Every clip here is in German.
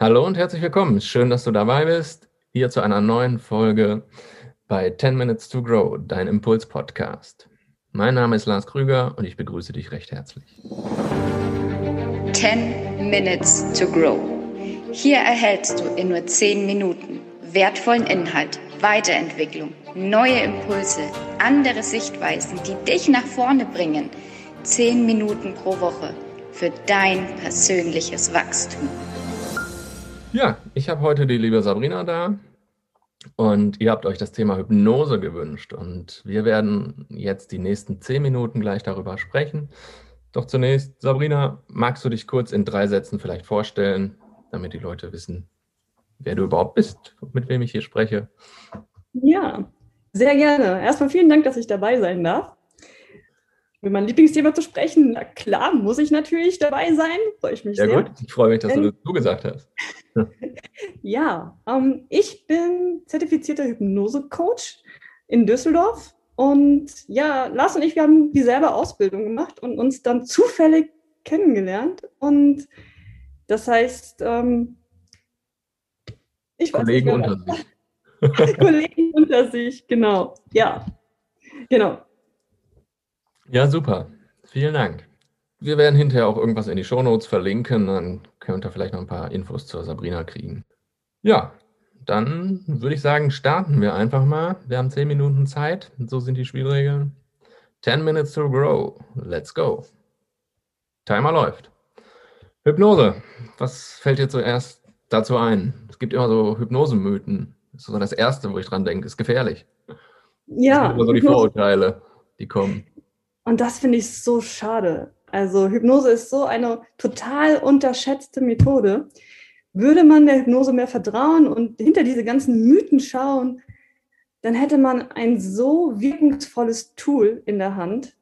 Hallo und herzlich willkommen. Schön, dass du dabei bist. Hier zu einer neuen Folge bei 10 Minutes to Grow, dein Impuls-Podcast. Mein Name ist Lars Krüger und ich begrüße dich recht herzlich. 10 Minutes to Grow. Hier erhältst du in nur 10 Minuten wertvollen Inhalt, Weiterentwicklung, neue Impulse, andere Sichtweisen, die dich nach vorne bringen. 10 Minuten pro Woche für dein persönliches Wachstum. Ja, ich habe heute die liebe Sabrina da und ihr habt euch das Thema Hypnose gewünscht und wir werden jetzt die nächsten zehn Minuten gleich darüber sprechen. Doch zunächst, Sabrina, magst du dich kurz in drei Sätzen vielleicht vorstellen, damit die Leute wissen, wer du überhaupt bist, mit wem ich hier spreche? Ja, sehr gerne. Erstmal vielen Dank, dass ich dabei sein darf. Über mein Lieblingsthema zu sprechen, na klar, muss ich natürlich dabei sein. Freue ich mich sehr. Sehr gut, ich freue mich, dass du das gesagt hast. Ja, ähm, ich bin zertifizierter Hypnose-Coach in Düsseldorf. Und ja, Lars und ich, wir haben dieselbe Ausbildung gemacht und uns dann zufällig kennengelernt. Und das heißt, ähm, ich Kollegen unter sich. Kollegen unter sich, genau. Ja, genau. Ja, super. Vielen Dank. Wir werden hinterher auch irgendwas in die Shownotes verlinken, dann könnt ihr vielleicht noch ein paar Infos zur Sabrina kriegen. Ja, dann würde ich sagen, starten wir einfach mal. Wir haben zehn Minuten Zeit, so sind die Spielregeln. 10 minutes to grow. Let's go. Timer läuft. Hypnose. Was fällt dir zuerst dazu ein? Es gibt immer so Hypnosemythen. Das ist so das Erste, wo ich dran denke. Ist gefährlich. Ja. Das sind immer so die Vorurteile, die kommen. Und das finde ich so schade. Also Hypnose ist so eine total unterschätzte Methode. Würde man der Hypnose mehr vertrauen und hinter diese ganzen Mythen schauen, dann hätte man ein so wirkungsvolles Tool in der Hand,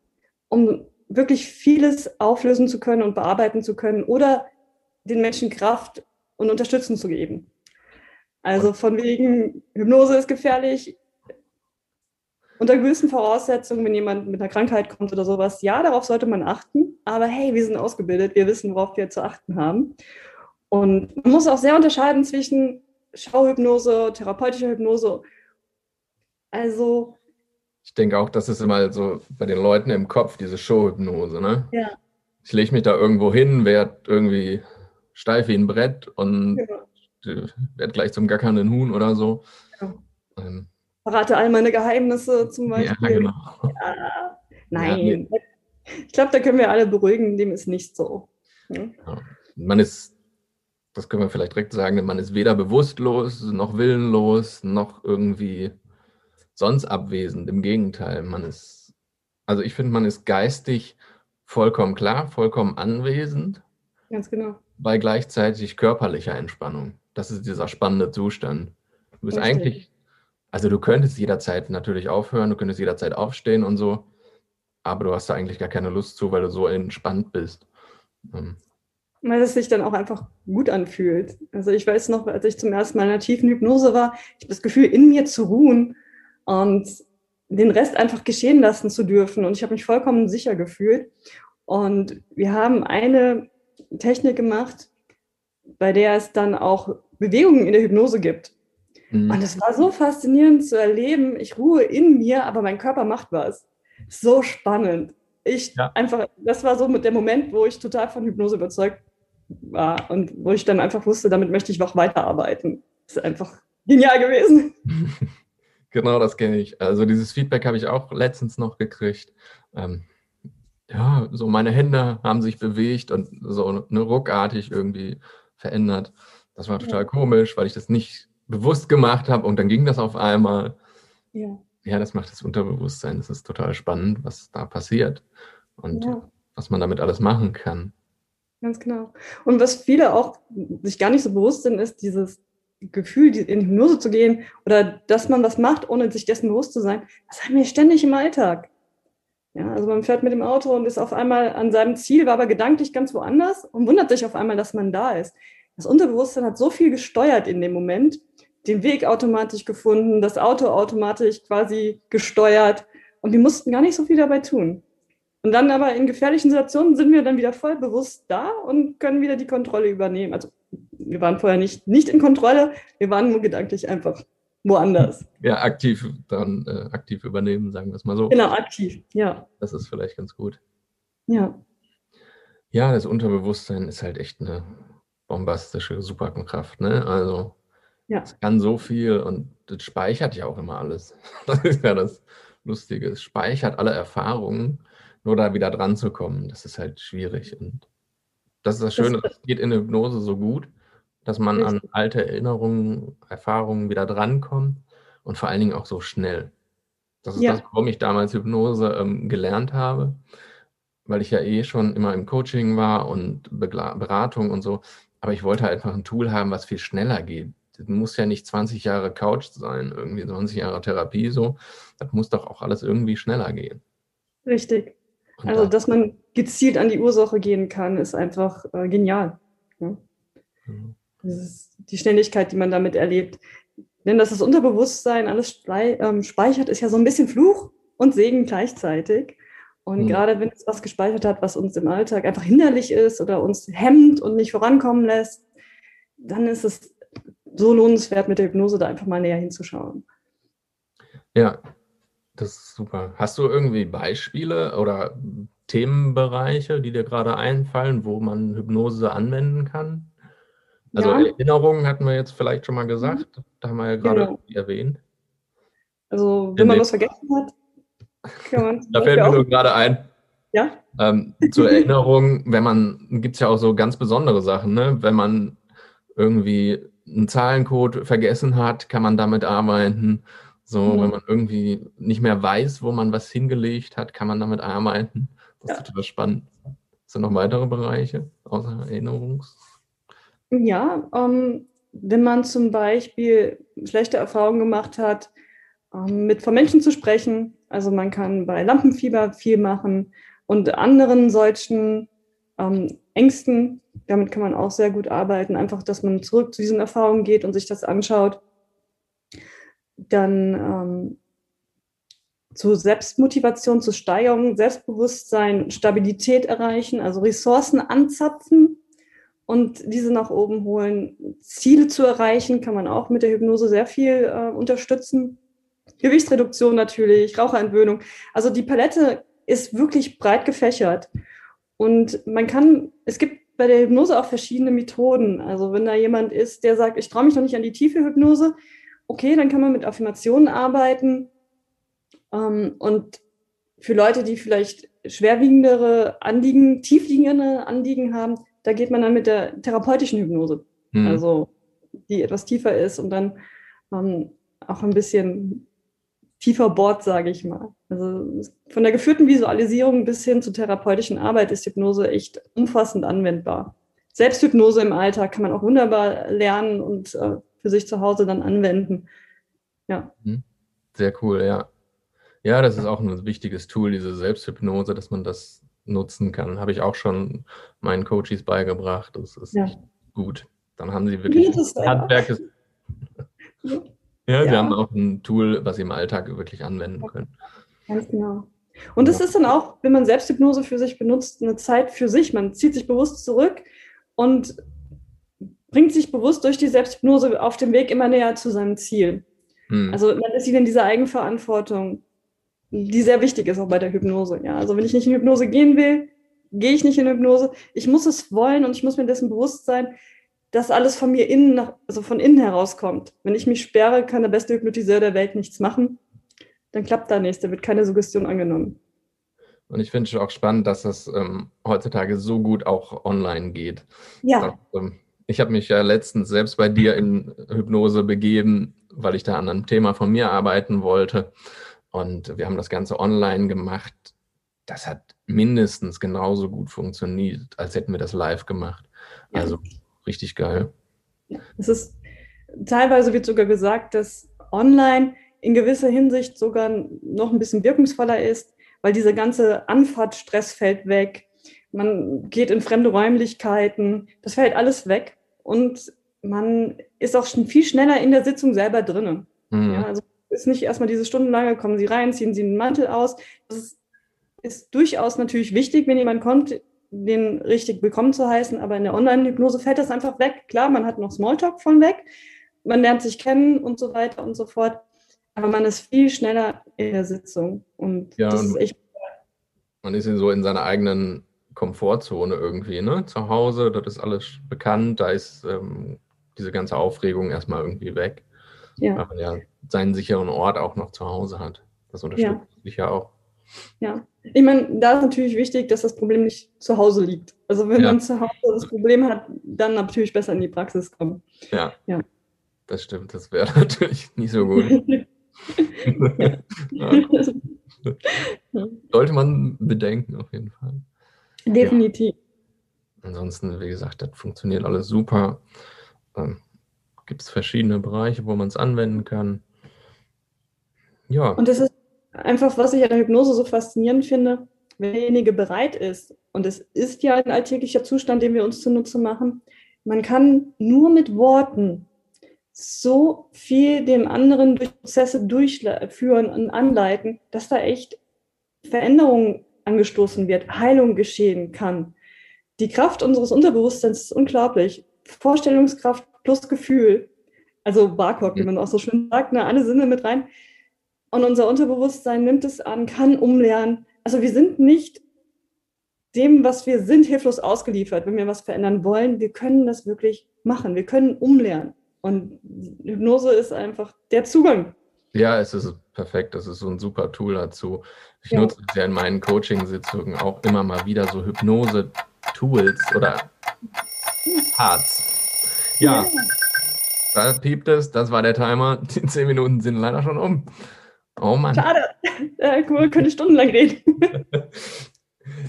um wirklich vieles auflösen zu können und bearbeiten zu können oder den Menschen Kraft und Unterstützung zu geben. Also von wegen, Hypnose ist gefährlich, unter gewissen Voraussetzungen, wenn jemand mit einer Krankheit kommt oder sowas, ja, darauf sollte man achten. Aber hey, wir sind ausgebildet, wir wissen, worauf wir zu achten haben. Und man muss auch sehr unterscheiden zwischen Schauhypnose, therapeutischer Hypnose. Also. Ich denke auch, das ist immer so bei den Leuten im Kopf, diese Showhypnose, ne? Ja. Ich lege mich da irgendwo hin, werde irgendwie steif wie ein Brett und ja. werde gleich zum gackernden Huhn oder so. Ja. Ähm, verrate all meine Geheimnisse zum Beispiel. Ja, genau. Ja, nein. Ja, nee. Ich glaube, da können wir alle beruhigen, dem ist nicht so. Hm? Man ist, das können wir vielleicht direkt sagen, man ist weder bewusstlos, noch willenlos, noch irgendwie sonst abwesend. Im Gegenteil, man ist, also ich finde, man ist geistig vollkommen klar, vollkommen anwesend. Ganz genau. Bei gleichzeitig körperlicher Entspannung. Das ist dieser spannende Zustand. Du bist Richtig. eigentlich also du könntest jederzeit natürlich aufhören, du könntest jederzeit aufstehen und so, aber du hast da eigentlich gar keine Lust zu, weil du so entspannt bist. Ähm. Weil es sich dann auch einfach gut anfühlt. Also ich weiß noch, als ich zum ersten Mal in einer tiefen Hypnose war, ich habe das Gefühl, in mir zu ruhen und den Rest einfach geschehen lassen zu dürfen. Und ich habe mich vollkommen sicher gefühlt. Und wir haben eine Technik gemacht, bei der es dann auch Bewegungen in der Hypnose gibt. Mhm. Und es war so faszinierend zu erleben. Ich ruhe in mir, aber mein Körper macht was. So spannend. Ich ja. einfach, das war so mit der Moment, wo ich total von Hypnose überzeugt war und wo ich dann einfach wusste, damit möchte ich noch weiterarbeiten. Das ist einfach genial gewesen. Genau, das kenne ich. Also dieses Feedback habe ich auch letztens noch gekriegt. Ähm, ja, so meine Hände haben sich bewegt und so eine ruckartig irgendwie verändert. Das war total ja. komisch, weil ich das nicht bewusst gemacht habe und dann ging das auf einmal. Ja. Ja, das macht das Unterbewusstsein. Das ist total spannend, was da passiert und ja. was man damit alles machen kann. Ganz genau. Und was viele auch sich gar nicht so bewusst sind, ist dieses Gefühl, in Hypnose zu gehen oder dass man was macht, ohne sich dessen bewusst zu sein. Das haben wir ständig im Alltag. Ja, also man fährt mit dem Auto und ist auf einmal an seinem Ziel, war aber gedanklich ganz woanders und wundert sich auf einmal, dass man da ist. Das Unterbewusstsein hat so viel gesteuert in dem Moment, den Weg automatisch gefunden, das Auto automatisch quasi gesteuert und wir mussten gar nicht so viel dabei tun. Und dann aber in gefährlichen Situationen sind wir dann wieder voll bewusst da und können wieder die Kontrolle übernehmen. Also wir waren vorher nicht, nicht in Kontrolle, wir waren nur gedanklich einfach woanders. Ja, aktiv dann äh, aktiv übernehmen, sagen wir es mal so. Genau, aktiv, ja. Das ist vielleicht ganz gut. Ja. Ja, das Unterbewusstsein ist halt echt eine bombastische Superkraft, ne? Also Ja. es kann so viel und das speichert ja auch immer alles. Das ist ja das Lustige. Es speichert alle Erfahrungen, nur da wieder dran zu kommen, das ist halt schwierig. Und das ist das Schöne, das geht in der Hypnose so gut, dass man an alte Erinnerungen, Erfahrungen wieder drankommt und vor allen Dingen auch so schnell. Das ist Ja. das, warum ich damals Hypnose ähm, gelernt habe, weil ich ja eh schon immer im Coaching war und Begla Beratung und so. Aber ich wollte halt einfach ein Tool haben, was viel schneller geht. Das muss ja nicht 20 Jahre Couch sein, irgendwie 20 Jahre Therapie so. Das muss doch auch alles irgendwie schneller gehen. Richtig. Und Also, da- dass man gezielt an die Ursache gehen kann, ist einfach äh, genial. Ja? Mhm. Das ist die Schnelligkeit, die man damit erlebt. Denn dass das Unterbewusstsein alles ähm, speichert, ist ja so ein bisschen Fluch und Segen gleichzeitig. Und Mhm. gerade wenn es was gespeichert hat, was uns im Alltag einfach hinderlich ist oder uns hemmt und nicht vorankommen lässt, dann ist es so lohnenswert, mit der Hypnose da einfach mal näher hinzuschauen. Ja, das ist super. Hast du irgendwie Beispiele oder Themenbereiche, die dir gerade einfallen, wo man Hypnose anwenden kann? Also Ja. Erinnerungen hatten wir jetzt vielleicht schon mal gesagt. Da haben wir ja gerade Genau. erwähnt. Also, In wenn man dem- was vergessen hat, Da fällt mir nur gerade ein, ja, ähm, zur Erinnerung, wenn man, gibt es ja auch so ganz besondere Sachen, ne? Wenn man irgendwie einen Zahlencode vergessen hat, kann man damit arbeiten. So, Mhm. wenn man irgendwie nicht mehr weiß, wo man was hingelegt hat, kann man damit arbeiten. Das ist Ja. total spannend. Sind noch weitere Bereiche außer Erinnerungs? Ja, ähm, wenn man zum Beispiel schlechte Erfahrungen gemacht hat, ähm, mit von Menschen zu sprechen, also man kann bei Lampenfieber viel machen und anderen solchen ähm, Ängsten, damit kann man auch sehr gut arbeiten, einfach, dass man zurück zu diesen Erfahrungen geht und sich das anschaut. Dann ähm, zu Selbstmotivation, zu Steigerung, Selbstbewusstsein, Stabilität erreichen, also Ressourcen anzapfen und diese nach oben holen. Ziele zu erreichen, kann man auch mit der Hypnose sehr viel äh, unterstützen. Gewichtsreduktion natürlich, Raucherentwöhnung. Also die Palette ist wirklich breit gefächert. Und man kann, es gibt bei der Hypnose auch verschiedene Methoden. Also wenn da jemand ist, der sagt, ich traue mich noch nicht an die tiefe Hypnose, okay, dann kann man mit Affirmationen arbeiten. Ähm, und für Leute, die vielleicht schwerwiegendere Anliegen, tiefliegende Anliegen haben, da geht man dann mit der therapeutischen Hypnose, Hm. also die etwas tiefer ist und dann ähm, auch ein bisschen tiefer bohrt, sage ich mal. Also von der geführten Visualisierung bis hin zur therapeutischen Arbeit ist Hypnose echt umfassend anwendbar. Selbsthypnose im Alltag kann man auch wunderbar lernen und äh, für sich zu Hause dann anwenden. Ja, Sehr cool, ja. Ja, das ist auch ein wichtiges Tool, diese Selbsthypnose, dass man das nutzen kann. Habe ich auch schon meinen Coaches beigebracht. Das ist Ja. gut. Dann haben sie wirklich? Handwerk. Ist, Ja. ja, Ja. haben auch ein Tool, was sie im Alltag wirklich anwenden können. Ganz genau. Und es ist dann auch, wenn man Selbsthypnose für sich benutzt, eine Zeit für sich. Man zieht sich bewusst zurück und bringt sich bewusst durch die Selbsthypnose auf dem Weg immer näher zu seinem Ziel. Hm. Also man ist wieder in dieser Eigenverantwortung, die sehr wichtig ist auch bei der Hypnose. Ja, also wenn ich nicht in Hypnose gehen will, gehe ich nicht in Hypnose. Ich muss es wollen und ich muss mir dessen bewusst sein, dass alles von mir innen, nach, also von innen herauskommt. Wenn ich mich sperre, kann der beste Hypnotiseur der Welt nichts machen. Dann klappt da nichts, da wird keine Suggestion angenommen. Und ich finde es auch spannend, dass das ähm, heutzutage so gut auch online geht. Ja, Das, ähm, ich habe mich ja letztens selbst bei dir in Hypnose begeben, weil ich da an einem Thema von mir arbeiten wollte. Und wir haben das Ganze online gemacht. Das hat mindestens genauso gut funktioniert, als hätten wir das live gemacht. Also richtig geil. es ist teilweise wird sogar gesagt, dass online in gewisser Hinsicht sogar noch ein bisschen wirkungsvoller ist, weil dieser ganze Anfahrtstress fällt weg. Man geht in fremde Räumlichkeiten, das fällt alles weg und man ist auch schon viel schneller in der Sitzung selber drinnen. Mhm. Ja, also ist nicht erstmal diese stundenlange, kommen Sie rein, ziehen Sie den Mantel aus. Das ist, ist durchaus natürlich wichtig, wenn jemand kommt, den richtig willkommen zu heißen, aber in der Online-Hypnose fällt das einfach weg. Klar, man hat noch Smalltalk von weg, man lernt sich kennen und so weiter und so fort, aber man ist viel schneller in der Sitzung und Ja, das ist echt man ist so in seiner eigenen Komfortzone irgendwie, ne? Zu Hause, das ist alles bekannt, da ist ähm, diese ganze Aufregung erstmal irgendwie weg, ja. weil man ja seinen sicheren Ort auch noch zu Hause hat. Das unterstützt sich ja auch. Ja, ich meine, da ist natürlich wichtig, dass das Problem nicht zu Hause liegt. Also wenn Ja. man zu Hause das Problem hat, dann natürlich besser in die Praxis kommen. Ja. Ja. Das stimmt, das wäre natürlich nicht so gut. ja, sollte man bedenken, auf jeden Fall. Definitiv. Ansonsten, wie gesagt, das funktioniert alles super. Ähm, Gibt es verschiedene Bereiche, wo man es anwenden kann. Ja, Und das ist einfach, was ich an der Hypnose so faszinierend finde, wenn derjenige bereit ist, und es ist ja ein alltäglicher Zustand, den wir uns zunutze machen, man kann nur mit Worten so viel dem anderen durch Prozesse durchführen und anleiten, dass da echt Veränderung angestoßen wird, Heilung geschehen kann. Die Kraft unseres Unterbewusstseins ist unglaublich. Vorstellungskraft plus Gefühl, also BARCOG, wie man auch so schön sagt, ne, alle Sinne mit rein. Und unser Unterbewusstsein nimmt es an, kann umlernen. Also wir sind nicht dem, was wir sind, hilflos ausgeliefert, wenn wir was verändern wollen. Wir können das wirklich machen. Wir können umlernen. Und Hypnose ist einfach der Zugang. ja, es ist perfekt. Das ist so ein super Tool dazu. Ich Ja. nutze es ja in meinen Coaching-Sitzungen auch immer mal wieder so Hypnose-Tools oder Parts. Ja, da piept es. Das war der Timer. Die zehn Minuten sind leider schon um. Oh Mann. Schade. Äh, cool, könnte stundenlang reden.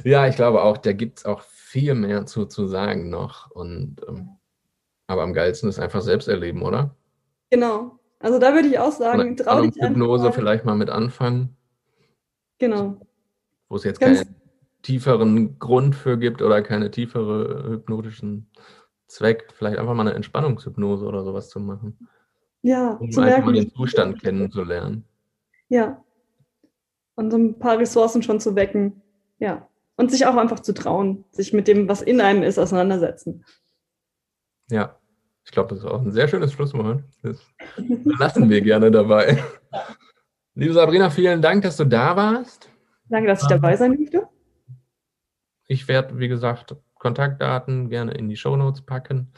Ja, ich glaube auch, da gibt es auch viel mehr zu, zu sagen noch. Und, ähm, aber am geilsten ist einfach selbst erleben, oder? Genau. Also da würde ich auch sagen, trau dich Hypnose mal. vielleicht mal mit anfangen, Genau. wo es jetzt Ganz- keinen tieferen Grund für gibt oder keine tiefere hypnotischen Zweck. Vielleicht einfach mal eine Entspannungshypnose oder sowas zu machen, Ja, um zu einfach mal merken, den Zustand kennenzulernen. Ja. Und so ein paar Ressourcen schon zu wecken. Ja. Und sich auch einfach zu trauen, sich mit dem, was in einem ist, auseinandersetzen. Ja, ich glaube, das ist auch ein sehr schönes Schlusswort. Das lassen wir gerne dabei. Liebe Sabrina, vielen Dank, dass du da warst. Danke, dass ich dabei sein durfte. Ich werde, wie gesagt, Kontaktdaten gerne in die Shownotes packen.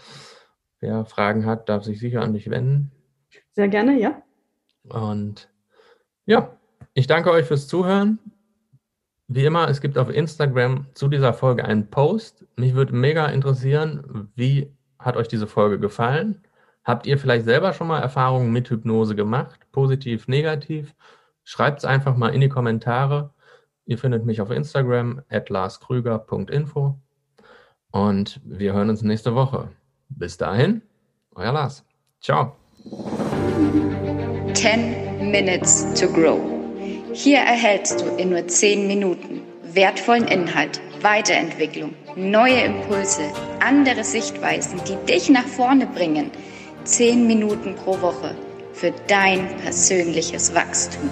Wer Fragen hat, darf sich sicher an dich wenden. Sehr gerne, ja. Und ja, ich danke euch fürs Zuhören. Wie immer, es gibt auf Instagram zu dieser Folge einen Post. Mich würde mega interessieren, wie hat euch diese Folge gefallen? Habt ihr vielleicht selber schon mal Erfahrungen mit Hypnose gemacht? Positiv, negativ? Schreibt es einfach mal in die Kommentare. Ihr findet mich auf Instagram at larskrüger.info und wir hören uns nächste Woche. Bis dahin, euer Lars. Ciao. 10 Minutes to Grow. Hier erhältst du in nur 10 Minuten wertvollen Inhalt, Weiterentwicklung, neue Impulse, andere Sichtweisen, die dich nach vorne bringen. 10 Minuten pro Woche für dein persönliches Wachstum.